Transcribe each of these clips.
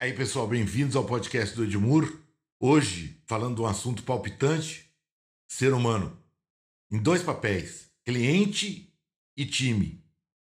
Aí, pessoal, bem-vindos ao podcast do Edmur. Hoje, falando de um assunto palpitante: ser humano. Em dois papéis: cliente e time.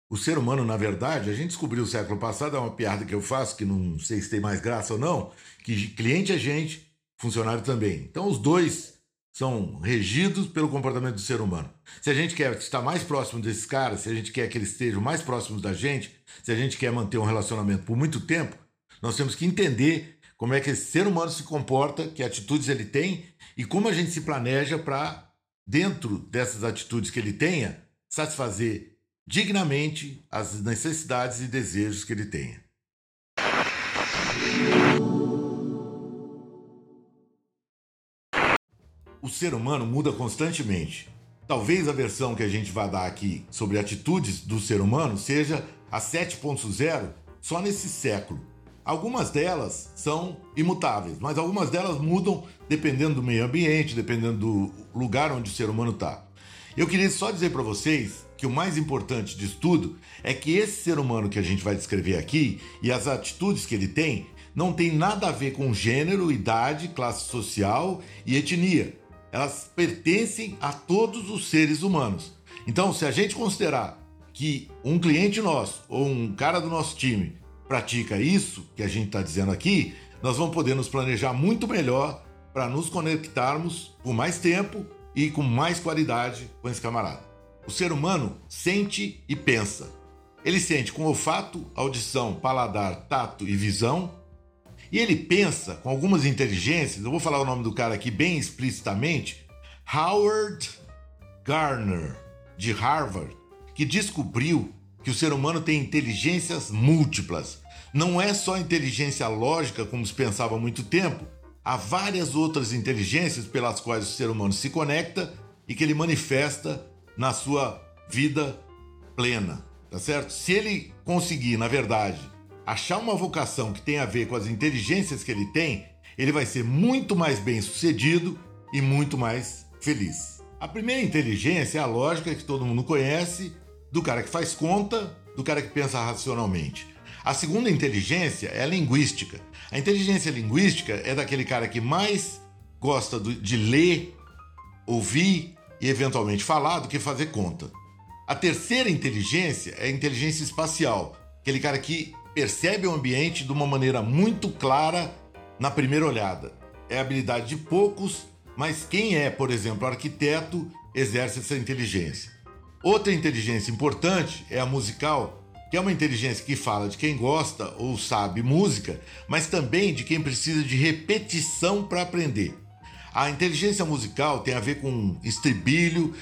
O ser humano, na verdade, a gente descobriu o século passado, é uma piada que eu faço, que não sei se tem mais graça ou não, que cliente é gente, funcionário também. Então, os dois são regidos pelo comportamento do ser humano. Se a gente quer estar mais próximo desses caras, se a gente quer que eles estejam mais próximos da gente, se a gente quer manter um relacionamento por muito tempo, nós temos que entender como é que esse ser humano se comporta, que atitudes ele tem e como a gente se planeja para, dentro dessas atitudes que ele tenha, satisfazer dignamente as necessidades e desejos que ele tenha. O ser humano muda constantemente. Talvez a versão que a gente vai dar aqui sobre atitudes do ser humano seja a 7.0 só nesse século Algumas delas são imutáveis, mas algumas delas mudam dependendo do meio ambiente, dependendo do lugar onde o ser humano está. Eu queria só dizer para vocês que o mais importante de tudo é que esse ser humano que a gente vai descrever aqui e as atitudes que ele tem não tem nada a ver com gênero, idade, classe social e etnia. Elas pertencem a todos os seres humanos. Então, se a gente considerar que um cliente nosso ou um cara do nosso time pratica isso que a gente está dizendo aqui, nós vamos poder nos planejar muito melhor para nos conectarmos por mais tempo e com mais qualidade com esse camarada. O ser humano sente e pensa. Ele sente com olfato, audição, paladar, tato e visão. E ele pensa com algumas inteligências. Eu vou falar o nome do cara aqui bem explicitamente. Howard Gardner, de Harvard, que descobriu que o ser humano tem inteligências múltiplas. Não é só inteligência lógica, como se pensava há muito tempo. Há várias outras inteligências pelas quais o ser humano se conecta e que ele manifesta na sua vida plena, tá certo? Se ele conseguir, na verdade, achar uma vocação que tem a ver com as inteligências que ele tem, ele vai ser muito mais bem sucedido e muito mais feliz. A primeira inteligência é a lógica que todo mundo conhece do cara que faz conta, do cara que pensa racionalmente. A segunda inteligência é a linguística. A inteligência linguística é daquele cara que mais gosta de ler, ouvir e eventualmente falar do que fazer conta. A terceira inteligência é a inteligência espacial, aquele cara que percebe o ambiente de uma maneira muito clara na primeira olhada. É habilidade de poucos, mas quem é, por exemplo, arquiteto, exerce essa inteligência. Outra inteligência importante é a musical, que é uma inteligência que fala de quem gosta ou sabe música, mas também de quem precisa de repetição para aprender. A inteligência musical tem a ver com estribilho.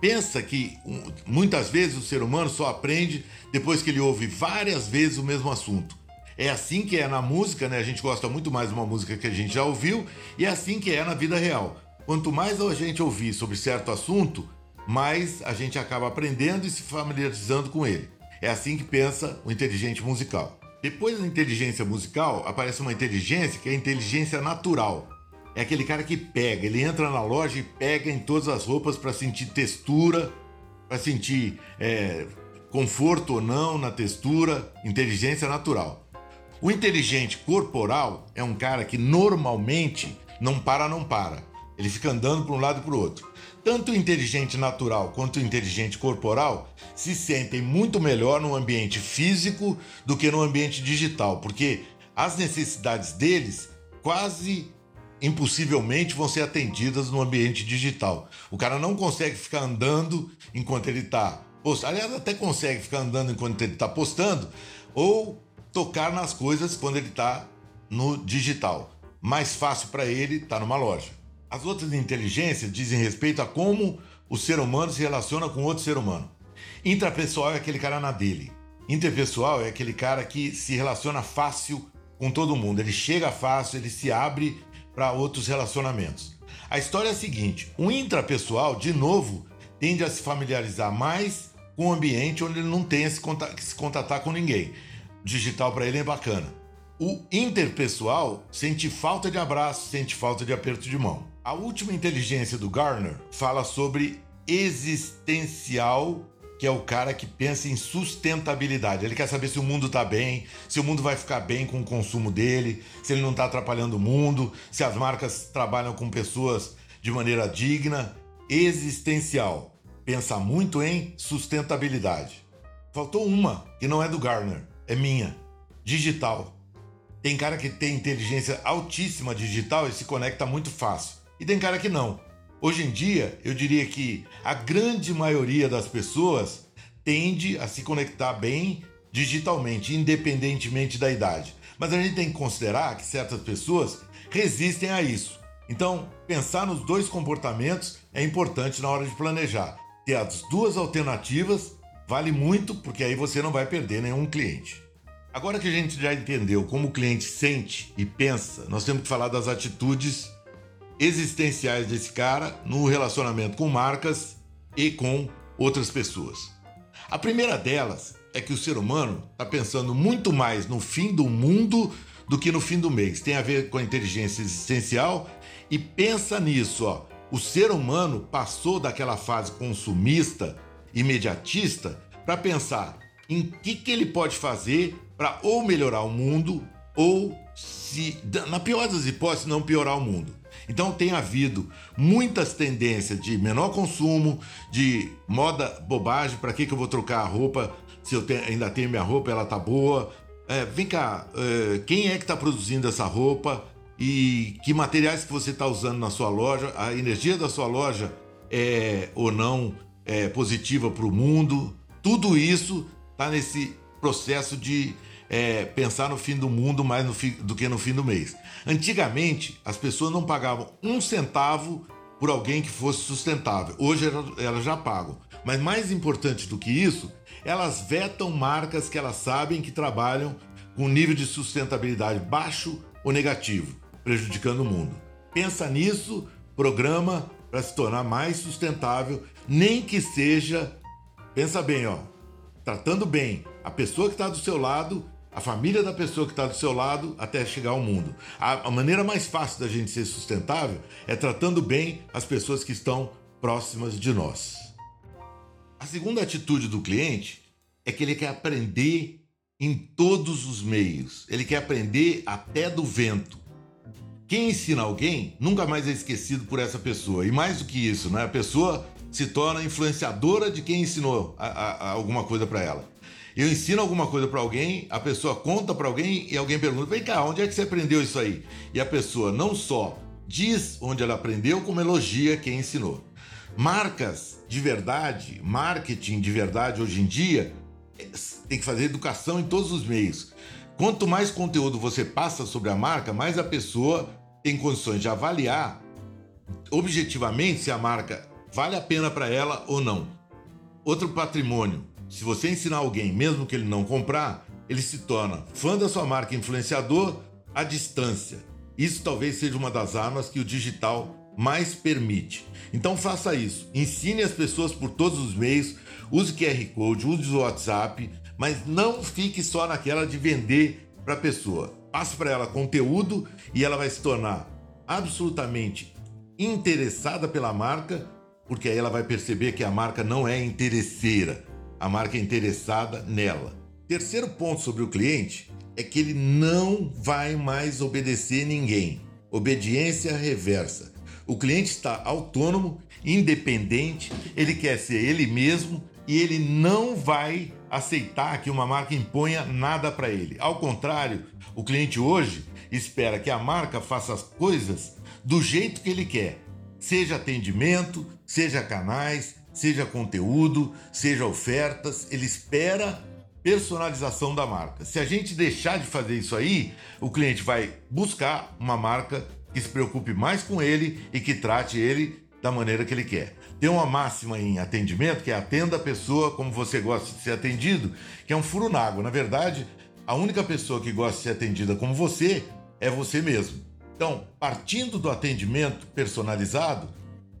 Pensa que muitas vezes o ser humano só aprende depois que ele ouve várias vezes o mesmo assunto. É assim que é na música, né? A gente gosta muito mais de uma música que a gente já ouviu, e é assim que é na vida real. Quanto mais a gente ouvir sobre certo assunto, mais a gente acaba aprendendo e se familiarizando com ele. É assim que pensa o inteligente musical. Depois da inteligência musical, aparece uma inteligência que é a inteligência natural. É aquele cara que pega, ele entra na loja e pega em todas as roupas para sentir textura, para sentir é, conforto ou não na textura, inteligência natural. O inteligente corporal é um cara que normalmente não para, não para. Ele fica andando para um lado e para o outro. Tanto o inteligente natural quanto o inteligente corporal se sentem muito melhor no ambiente físico do que no ambiente digital, porque as necessidades deles quase impossivelmente vão ser atendidas no ambiente digital. O cara não consegue ficar andando enquanto ele está postando. Aliás, até consegue ficar andando enquanto ele está postando ou tocar nas coisas quando ele está no digital. Mais fácil para ele estar tá numa loja. As outras inteligências dizem respeito a como o ser humano se relaciona com outro ser humano. Intrapessoal é aquele cara na dele. Interpessoal é aquele cara que se relaciona fácil com todo mundo. Ele chega fácil, ele se abre para outros relacionamentos. A história é a seguinte: o intrapessoal, de novo, tende a se familiarizar mais com o ambiente onde ele não tem que se contatar com ninguém. Digital para ele é bacana. O interpessoal sente falta de abraço, sente falta de aperto de mão. A última inteligência do Garner fala sobre existencial que é o cara que pensa em sustentabilidade. Ele quer saber se o mundo está bem, se o mundo vai ficar bem com o consumo dele, se ele não está atrapalhando o mundo, se as marcas trabalham com pessoas de maneira digna, existencial. Pensa muito em sustentabilidade. Faltou uma, que não é do Garner, é minha. Digital. Tem cara que tem inteligência altíssima digital e se conecta muito fácil. E tem cara que não. Hoje em dia, eu diria que a grande maioria das pessoas tende a se conectar bem digitalmente, independentemente da idade. Mas a gente tem que considerar que certas pessoas resistem a isso. Então, pensar nos dois comportamentos é importante na hora de planejar. Ter as duas alternativas vale muito, porque aí você não vai perder nenhum cliente. Agora que a gente já entendeu como o cliente sente e pensa, nós temos que falar das atitudes existenciais desse cara no relacionamento com marcas e com outras pessoas. A primeira delas é que o ser humano está pensando muito mais no fim do mundo do que no fim do mês. Tem a ver com a inteligência existencial e pensa nisso, ó. O ser humano passou daquela fase consumista, imediatista, para pensar em que, que ele pode fazer para ou melhorar o mundo ou, se na pior das hipóteses, não piorar o mundo. Então tem havido muitas tendências de menor consumo, de moda bobagem, para que, que eu vou trocar a roupa se eu tenho, ainda tenho minha roupa, ela tá boa. É, vem cá, é, quem é que está produzindo essa roupa e que materiais que você está usando na sua loja? A energia da sua loja é ou não é, positiva para o mundo? Tudo isso está nesse processo de é, pensar no fim do mundo mais fim, do que no fim do mês. Antigamente, as pessoas não pagavam um centavo por alguém que fosse sustentável. Hoje elas já pagam. Mas mais importante do que isso, elas vetam marcas que elas sabem que trabalham com nível de sustentabilidade baixo ou negativo, prejudicando o mundo. Pensa nisso, programa para se tornar mais sustentável, nem que seja, pensa bem, ó, tratando bem a pessoa que está do seu lado a família da pessoa que está do seu lado até chegar ao mundo. A, a, maneira mais fácil da gente ser sustentável é tratando bem as pessoas que estão próximas de nós. A segunda atitude do cliente é que ele quer aprender em todos os meios. Ele quer aprender até do vento. Quem ensina alguém nunca mais é esquecido por essa pessoa. E mais do que isso, né? a pessoa se torna influenciadora de quem ensinou a, a, alguma coisa para ela. Eu ensino alguma coisa para alguém, a pessoa conta para alguém e alguém pergunta: vem cá, onde é que você aprendeu isso aí? E a pessoa não só diz onde ela aprendeu, como elogia quem ensinou. Marcas de verdade, marketing de verdade hoje em dia, é, tem que fazer educação em todos os meios. Quanto mais conteúdo você passa sobre a marca, mais a pessoa tem condições de avaliar objetivamente se a marca vale a pena para ela ou não. Outro patrimônio, se você ensinar alguém, mesmo que ele não comprar, ele se torna fã da sua marca influenciador à distância. Isso talvez seja uma das armas que o digital mais permite. Então faça isso. Ensine as pessoas por todos os meios, use QR Code, use o WhatsApp, mas não fique só naquela de vender para a pessoa. Passe para ela conteúdo e ela vai se tornar absolutamente interessada pela marca, porque aí ela vai perceber que a marca não é interesseira a marca é interessada nela. Terceiro ponto sobre o cliente é que ele não vai mais obedecer ninguém. Obediência reversa. O cliente está autônomo, independente, ele quer ser ele mesmo e ele não vai aceitar que uma marca imponha nada para ele. Ao contrário, o cliente hoje espera que a marca faça as coisas do jeito que ele quer, seja atendimento, seja canais, seja conteúdo, seja ofertas, ele espera personalização da marca. Se a gente deixar de fazer isso aí, o cliente vai buscar uma marca que se preocupe mais com ele e que trate ele da maneira que ele quer. Tem uma máxima em atendimento que é atenda a pessoa como você gosta de ser atendido, que é um furo na água. Na verdade, a única pessoa que gosta de ser atendida como você é você mesmo. Então, partindo do atendimento personalizado,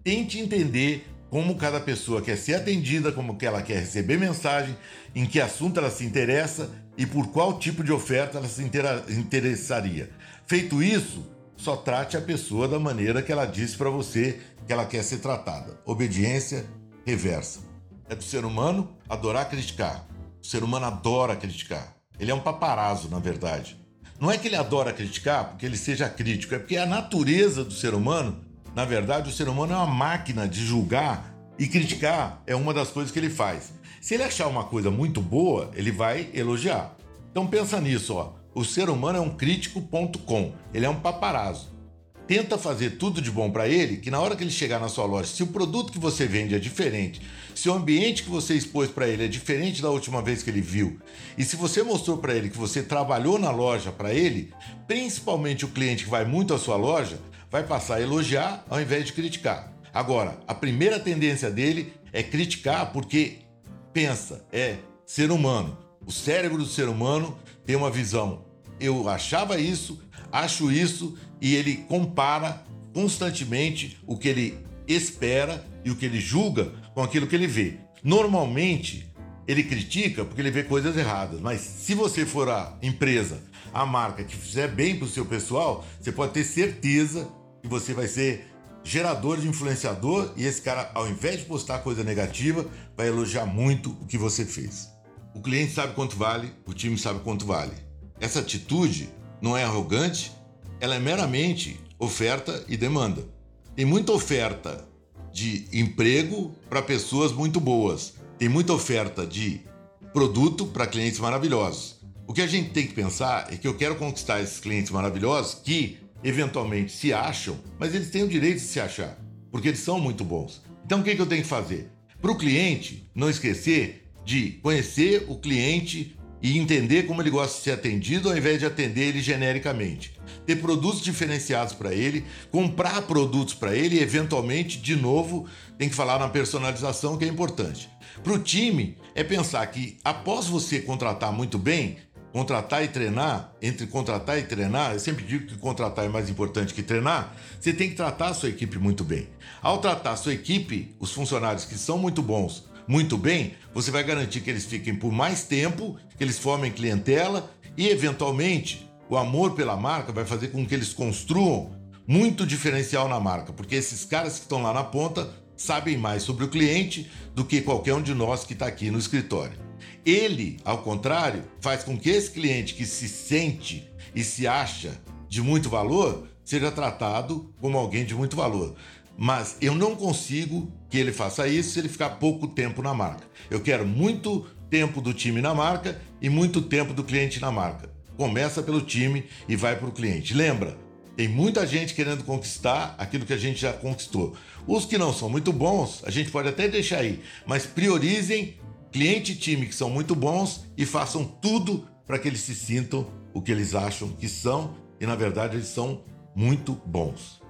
tente entender como cada pessoa quer ser atendida, como que ela quer receber mensagem, em que assunto ela se interessa e por qual tipo de oferta ela se interessaria. Feito isso, só trate a pessoa da maneira que ela disse para você que ela quer ser tratada. Obediência reversa. é do ser humano adorar criticar. O ser humano adora criticar. Ele é um paparazzo, na verdade. Não é que ele adora criticar porque ele seja crítico, é porque a natureza do ser humano, na verdade, o ser humano é uma máquina de julgar e criticar é uma das coisas que ele faz. Se ele achar uma coisa muito boa, ele vai elogiar. Então pensa nisso, ó. O ser humano é um crítico.com. Ele é um paparazzo. Tenta fazer tudo de bom para ele, que na hora que ele chegar na sua loja, se o produto que você vende é diferente, se o ambiente que você expôs para ele é diferente da última vez que ele viu, e se você mostrou para ele que você trabalhou na loja para ele, principalmente o cliente que vai muito à sua loja, vai passar a elogiar ao invés de criticar. Agora, a primeira tendência dele é criticar porque pensa, é ser humano. O cérebro do ser humano tem uma visão. Eu achava isso, acho isso, e ele compara constantemente o que ele espera e o que ele julga com aquilo que ele vê. Normalmente, ele critica porque ele vê coisas erradas, mas se você for a empresa, a marca que fizer bem para o seu pessoal, você pode ter certeza que você vai ser gerador de influenciador e esse cara, ao invés de postar coisa negativa, vai elogiar muito o que você fez. O cliente sabe quanto vale, o time sabe quanto vale. Essa atitude não é arrogante, ela é meramente oferta e demanda. Tem muita oferta de emprego para pessoas muito boas. Tem muita oferta de produto para clientes maravilhosos. O que a gente tem que pensar é que eu quero conquistar esses clientes maravilhosos que eventualmente se acham, mas eles têm o direito de se achar, porque eles são muito bons. Então o que, que eu tenho que fazer? Para o cliente não esquecer de conhecer o cliente e entender como ele gosta de ser atendido ao invés de atender ele genericamente. Ter produtos diferenciados para ele, comprar produtos para ele e, eventualmente, de novo, tem que falar na personalização que é importante. Para o time, é pensar que após você contratar muito bem, contratar e treinar, entre contratar e treinar, eu sempre digo que contratar é mais importante que treinar, você tem que tratar a sua equipe muito bem. Ao tratar a sua equipe, os funcionários que são muito bons, muito bem, você vai garantir que eles fiquem por mais tempo, que eles formem clientela e, eventualmente, o amor pela marca vai fazer com que eles construam muito diferencial na marca, porque esses caras que estão lá na ponta sabem mais sobre o cliente do que qualquer um de nós que está aqui no escritório. Ele, ao contrário, faz com que esse cliente que se sente e se acha de muito valor seja tratado como alguém de muito valor. Mas eu não consigo que ele faça isso se ele ficar pouco tempo na marca. Eu quero muito tempo do time na marca e muito tempo do cliente na marca. Começa pelo time e vai para o cliente. Lembra, tem muita gente querendo conquistar aquilo que a gente já conquistou. Os que não são muito bons, a gente pode até deixar aí, mas priorizem cliente e time que são muito bons e façam tudo para que eles se sintam o que eles acham que são e na verdade eles são muito bons.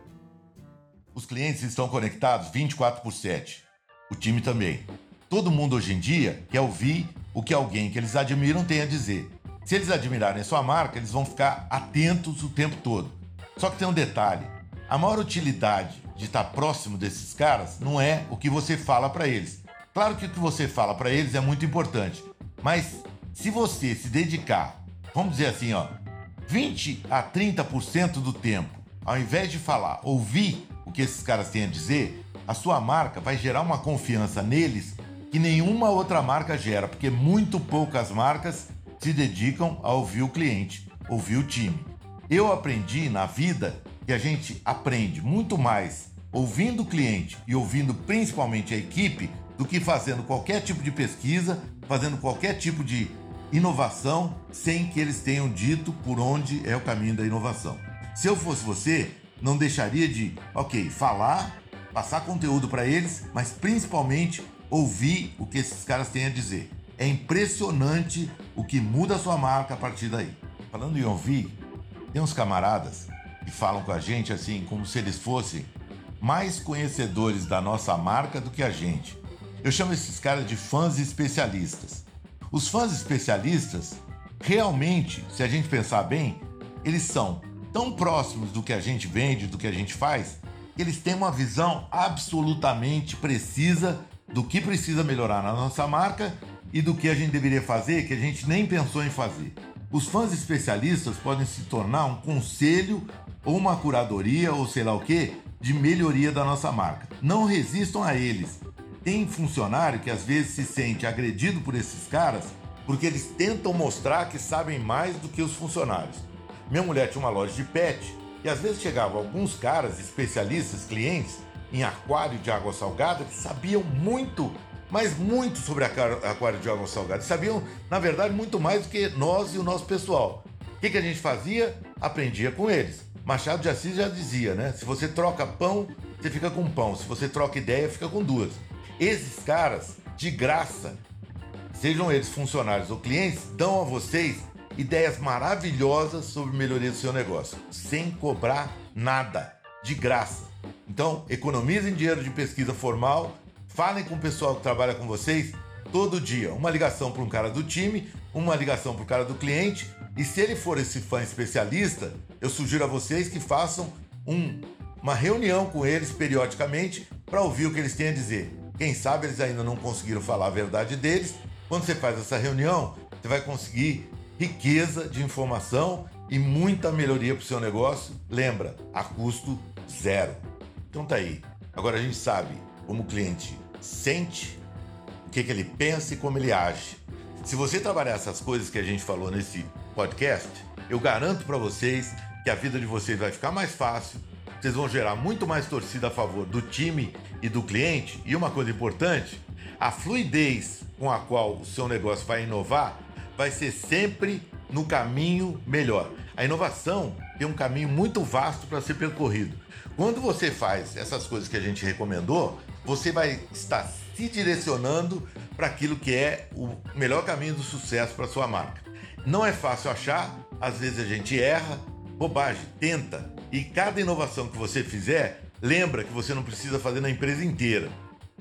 Os clientes estão conectados 24 por 7. O time também. Todo mundo hoje em dia quer ouvir o que alguém que eles admiram tem a dizer. Se eles admirarem sua marca, eles vão ficar atentos o tempo todo. Só que tem um detalhe: a maior utilidade de estar próximo desses caras não é o que você fala para eles. Claro que o que você fala para eles é muito importante, mas se você se dedicar, vamos dizer assim, ó, 20 a 30% do tempo, ao invés de falar, ouvir o que esses caras têm a dizer, a sua marca vai gerar uma confiança neles que nenhuma outra marca gera, porque muito poucas marcas se dedicam a ouvir o cliente, ouvir o time. Eu aprendi na vida que a gente aprende muito mais ouvindo o cliente e ouvindo principalmente a equipe do que fazendo qualquer tipo de pesquisa, fazendo qualquer tipo de inovação sem que eles tenham dito por onde é o caminho da inovação. Se eu fosse você, não deixaria de, ok, falar, passar conteúdo para eles, mas principalmente ouvir o que esses caras têm a dizer. É impressionante o que muda a sua marca a partir daí. Falando em ouvir, tem uns camaradas que falam com a gente assim, como se eles fossem mais conhecedores da nossa marca do que a gente. Eu chamo esses caras de fãs especialistas. Os fãs especialistas, realmente, se a gente pensar bem, eles são tão próximos do que a gente vende, do que a gente faz, que eles têm uma visão absolutamente precisa do que precisa melhorar na nossa marca e do que a gente deveria fazer que a gente nem pensou em fazer. Os fãs especialistas podem se tornar um conselho ou uma curadoria ou sei lá o que de melhoria da nossa marca. Não resistam a eles. Tem funcionário que às vezes se sente agredido por esses caras porque eles tentam mostrar que sabem mais do que os funcionários. Minha mulher tinha uma loja de pet e às vezes chegavam alguns caras, especialistas, clientes, em aquário de água salgada, que sabiam muito, mas muito sobre aquário de água salgada. Sabiam, na verdade, muito mais do que nós e o nosso pessoal. O que, que a gente fazia? Aprendia com eles. Machado de Assis já dizia, né? Se você troca pão, você fica com pão. Se você troca ideia, fica com duas. Esses caras, de graça, sejam eles funcionários ou clientes, dão a vocês ideias maravilhosas sobre melhoria do seu negócio, sem cobrar nada, de graça. Então, economizem dinheiro de pesquisa formal, falem com o pessoal que trabalha com vocês todo dia. Uma ligação para um cara do time, uma ligação para o cara do cliente. E se ele for esse fã especialista, eu sugiro a vocês que façam um, uma reunião com eles periodicamente para ouvir o que eles têm a dizer. Quem sabe eles ainda não conseguiram falar a verdade deles. Quando você faz essa reunião, você vai conseguir riqueza de informação e muita melhoria para o seu negócio. Lembra, a custo zero. Então tá aí. Agora a gente sabe como o cliente sente, o que, que ele pensa e como ele age. Se você trabalhar essas coisas que a gente falou nesse podcast, eu garanto para vocês que a vida de vocês vai ficar mais fácil, vocês vão gerar muito mais torcida a favor do time e do cliente. E uma coisa importante, a fluidez com a qual o seu negócio vai inovar vai ser sempre no caminho melhor. A inovação tem um caminho muito vasto para ser percorrido. Quando você faz essas coisas que a gente recomendou, você vai estar se direcionando para aquilo que é o melhor caminho do sucesso para sua marca. Não é fácil achar, às vezes a gente erra, bobagem, tenta. E cada inovação que você fizer, lembra que você não precisa fazer na empresa inteira.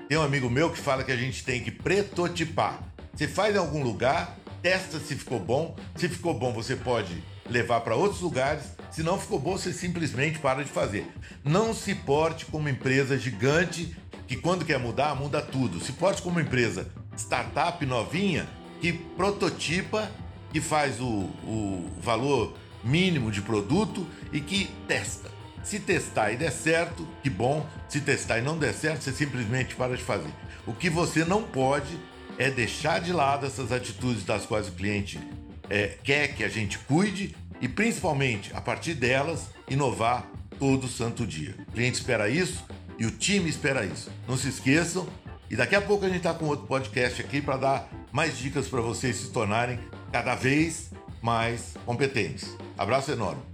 Tem um amigo meu que fala que a gente tem que prototipar. Você faz em algum lugar, testa se ficou bom. Se ficou bom, você pode levar para outros lugares. Se não ficou bom, você simplesmente para de fazer. Não se porte como empresa gigante que quando quer mudar, muda tudo. Se porte como empresa startup novinha que prototipa, que faz o, o valor mínimo de produto e que testa. Se testar e der certo, que bom. Se testar e não der certo, você simplesmente para de fazer. O que você não pode é deixar de lado essas atitudes das quais o cliente é, quer que a gente cuide e, principalmente, a partir delas, inovar todo santo dia. O cliente espera isso e o time espera isso. Não se esqueçam. E daqui a pouco a gente está com outro podcast aqui para dar mais dicas para vocês se tornarem cada vez mais competentes. Abraço enorme.